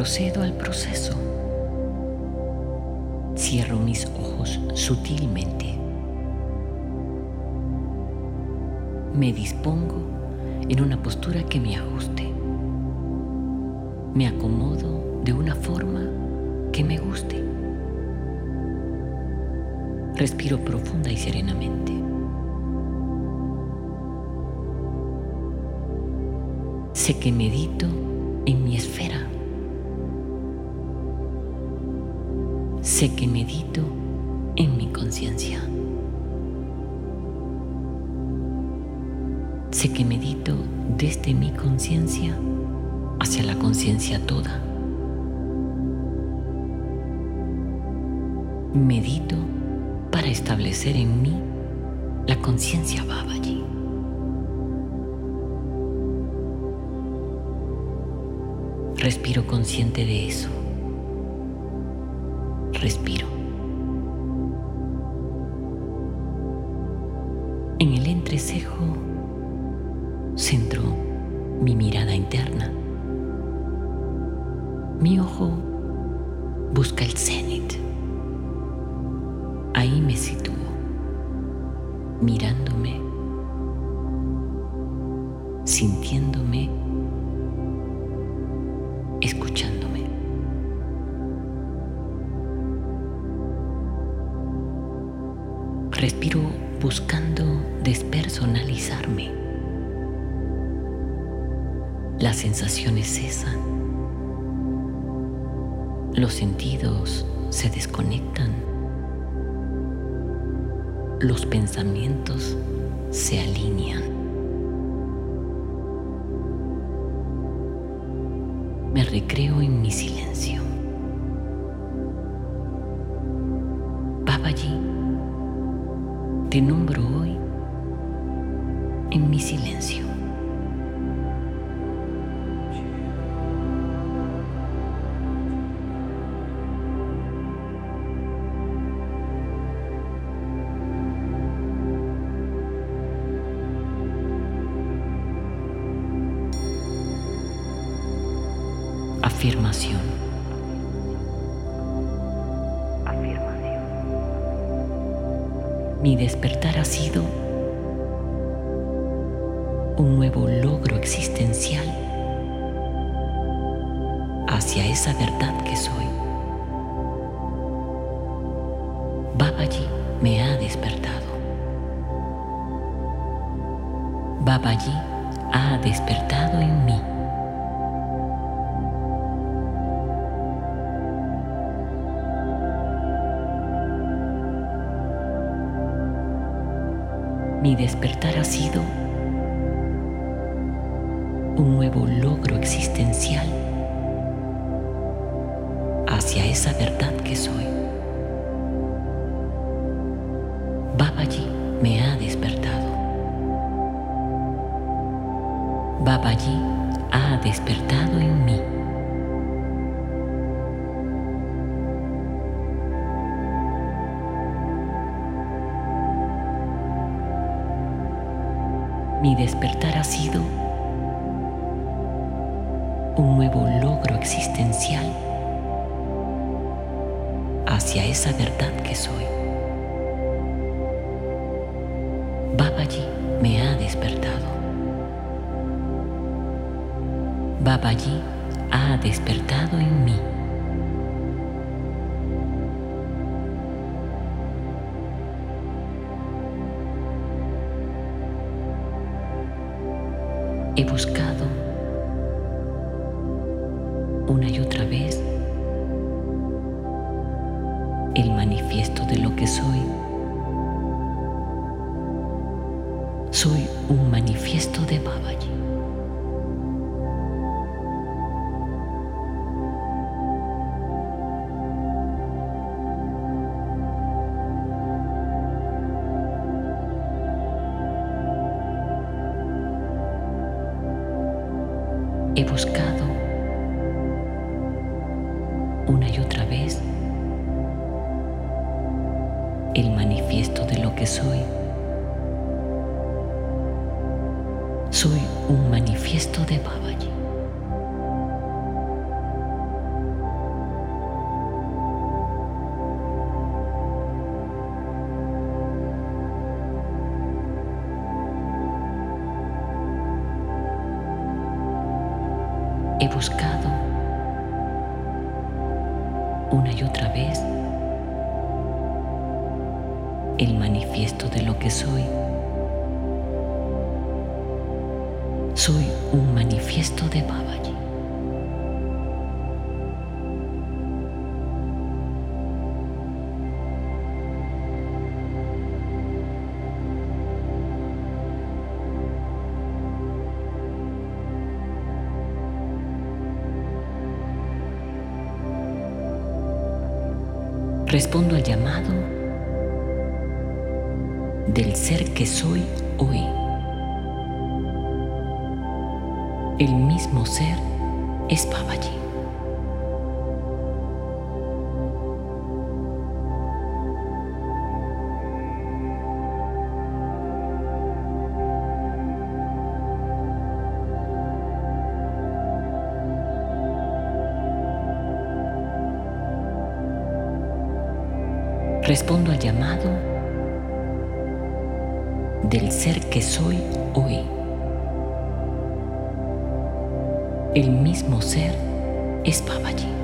Procedo al proceso. Cierro mis ojos sutilmente. Me dispongo en una postura que me ajuste. Me acomodo de una forma que me guste. Respiro profunda y serenamente. Sé que medito en mi esfera. Sé que medito en mi conciencia. Sé que medito desde mi conciencia hacia la conciencia toda. Medito para establecer en mí la conciencia allí. Respiro consciente de eso. Respiro. En el entrecejo centro mi mirada interna. Mi ojo busca el cenit. Ahí me sitúo, mirándome, Los sentidos se desconectan. Los pensamientos se alinean. Me recreo en mi silencio. Babaji, te nombro hoy en mi silencio. Afirmación. Mi despertar ha sido un nuevo logro existencial hacia esa verdad que soy. Babaji me ha despertado. Babaji ha despertado en despertar ha sido un nuevo logro existencial hacia esa verdad que soy. Babaji me ha despertado. Babaji ha despertado en despertar ha sido un nuevo logro existencial hacia esa verdad que soy. Babaji me ha despertado. Babaji ha despertado He buscado una y otra vez el manifiesto de lo que soy. Soy un manifiesto de Babaji. Que soy. Soy un manifiesto de Babaji. Respondo al llamado del ser que soy hoy. El mismo ser es Babaji. Respondo al llamado del ser que soy hoy. El mismo ser es Babaji.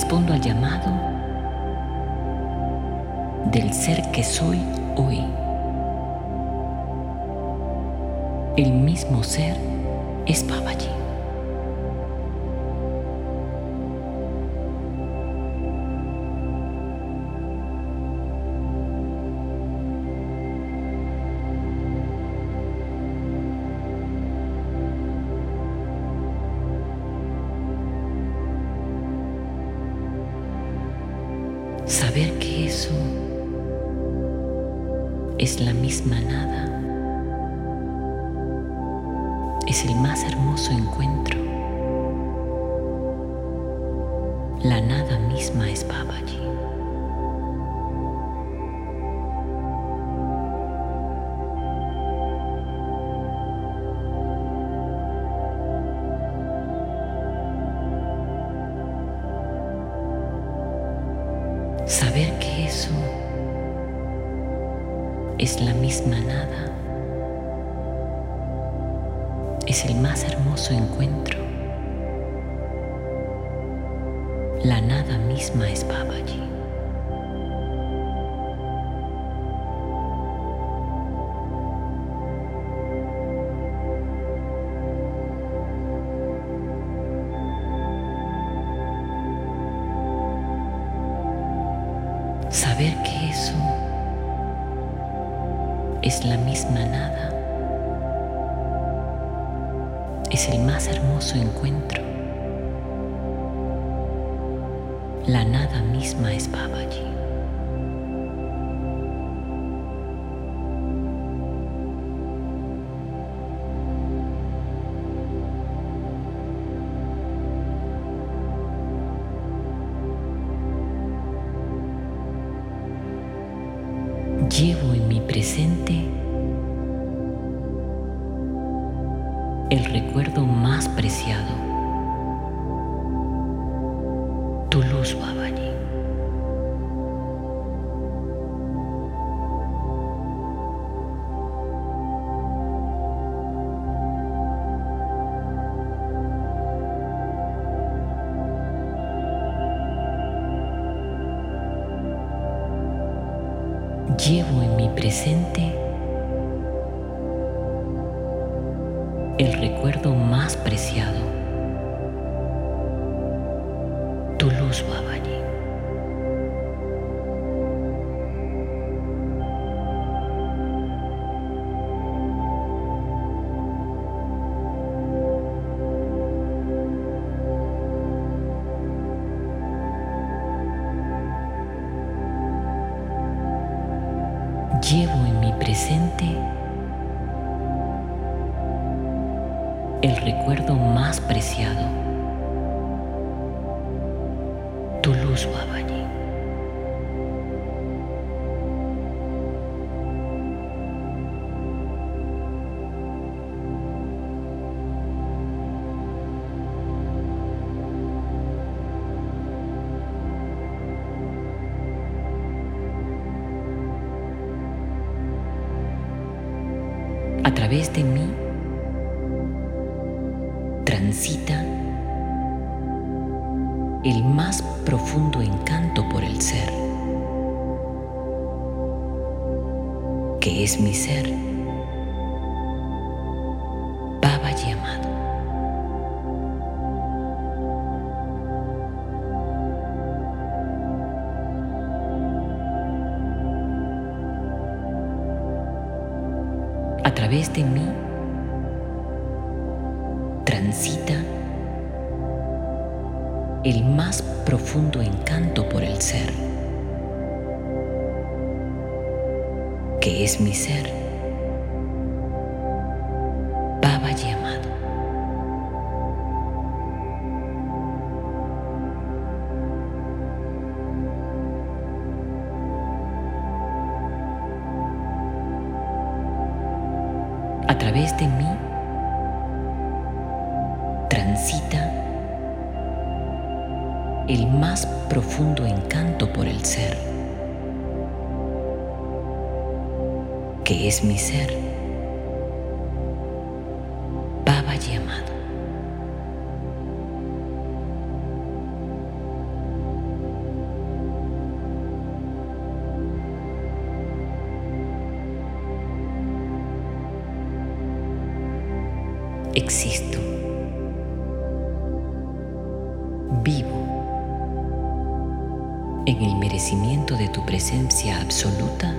Respondo al llamado del ser que soy hoy. El mismo ser es Babaji. Saber que eso es la misma nada es el más hermoso encuentro. La nada misma es Babaji. Es el más hermoso encuentro. La nada misma es Babaji. Llevo en mi presente el recuerdo más preciado, tu luz, Babaji. Presente el recuerdo más preciado, tu luz, Babaji. Es mi ser. A través de mí transita el más profundo encanto por el ser, es mi ser, Baba llamado. A través de mí transita el más profundo encanto por el ser, que es mi ser, Baba llamado. Existo. Vivo en el merecimiento de tu presencia absoluta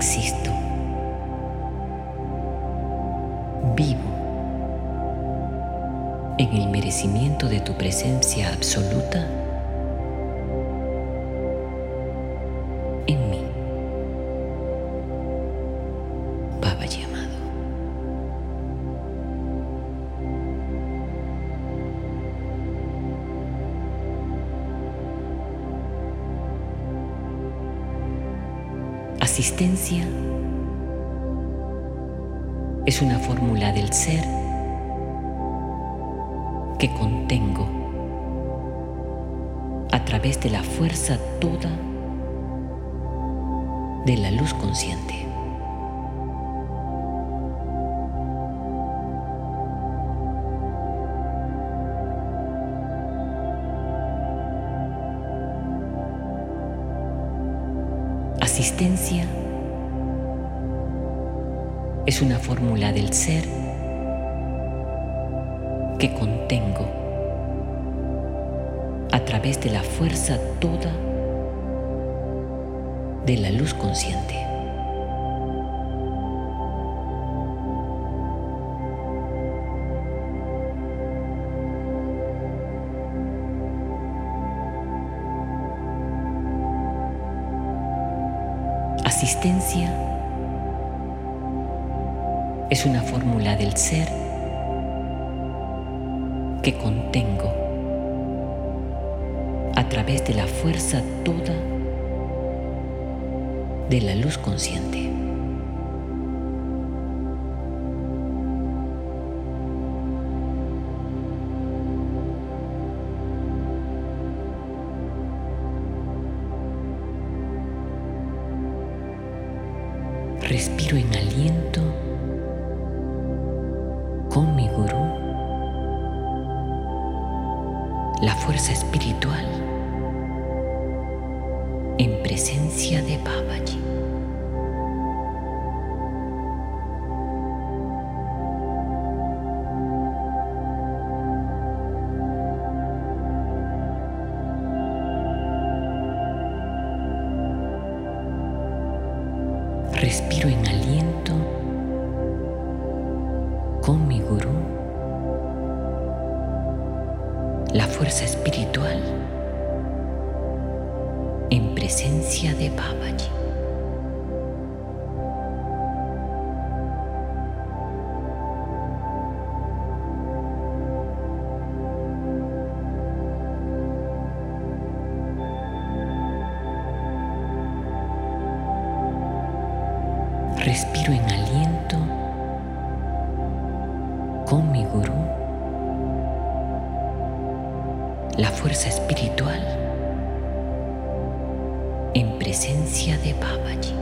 Existo. Vivo en el merecimiento de tu presencia absoluta Es una fórmula del ser que contengo a través de la fuerza toda de la luz consciente. Asistencia es una fórmula del ser que contengo a través de la fuerza toda de la luz consciente. Asistencia es una fórmula del ser que contengo a través de la fuerza toda de la luz consciente. Mi gurú, la fuerza espiritual en presencia de Babaji. Respiro en aliento con mi gurú, la fuerza espiritual en presencia de Babaji.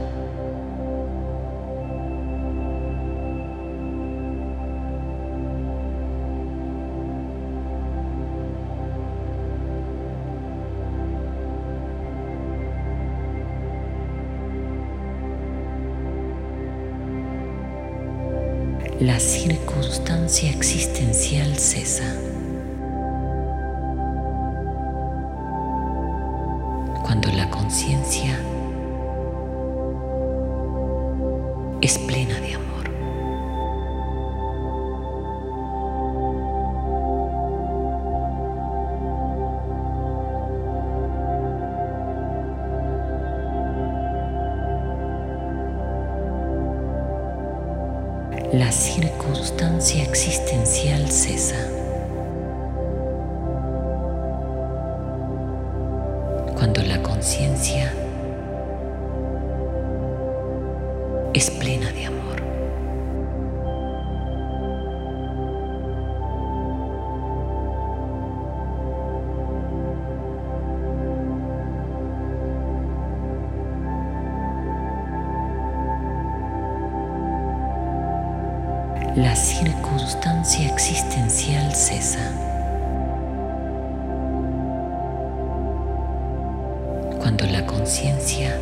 La circunstancia existencial cesa. Cuando la conciencia es plena de amor. Circunstancia existencial cesa. Cuando la conciencia la circunstancia existencial cesa. Cuando la conciencia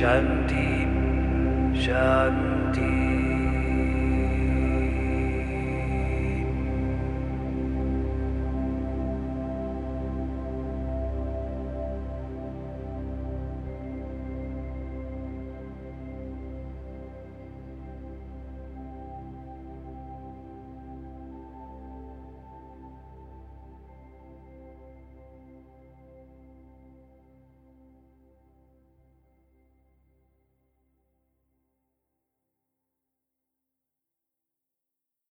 Shanti, Shanti.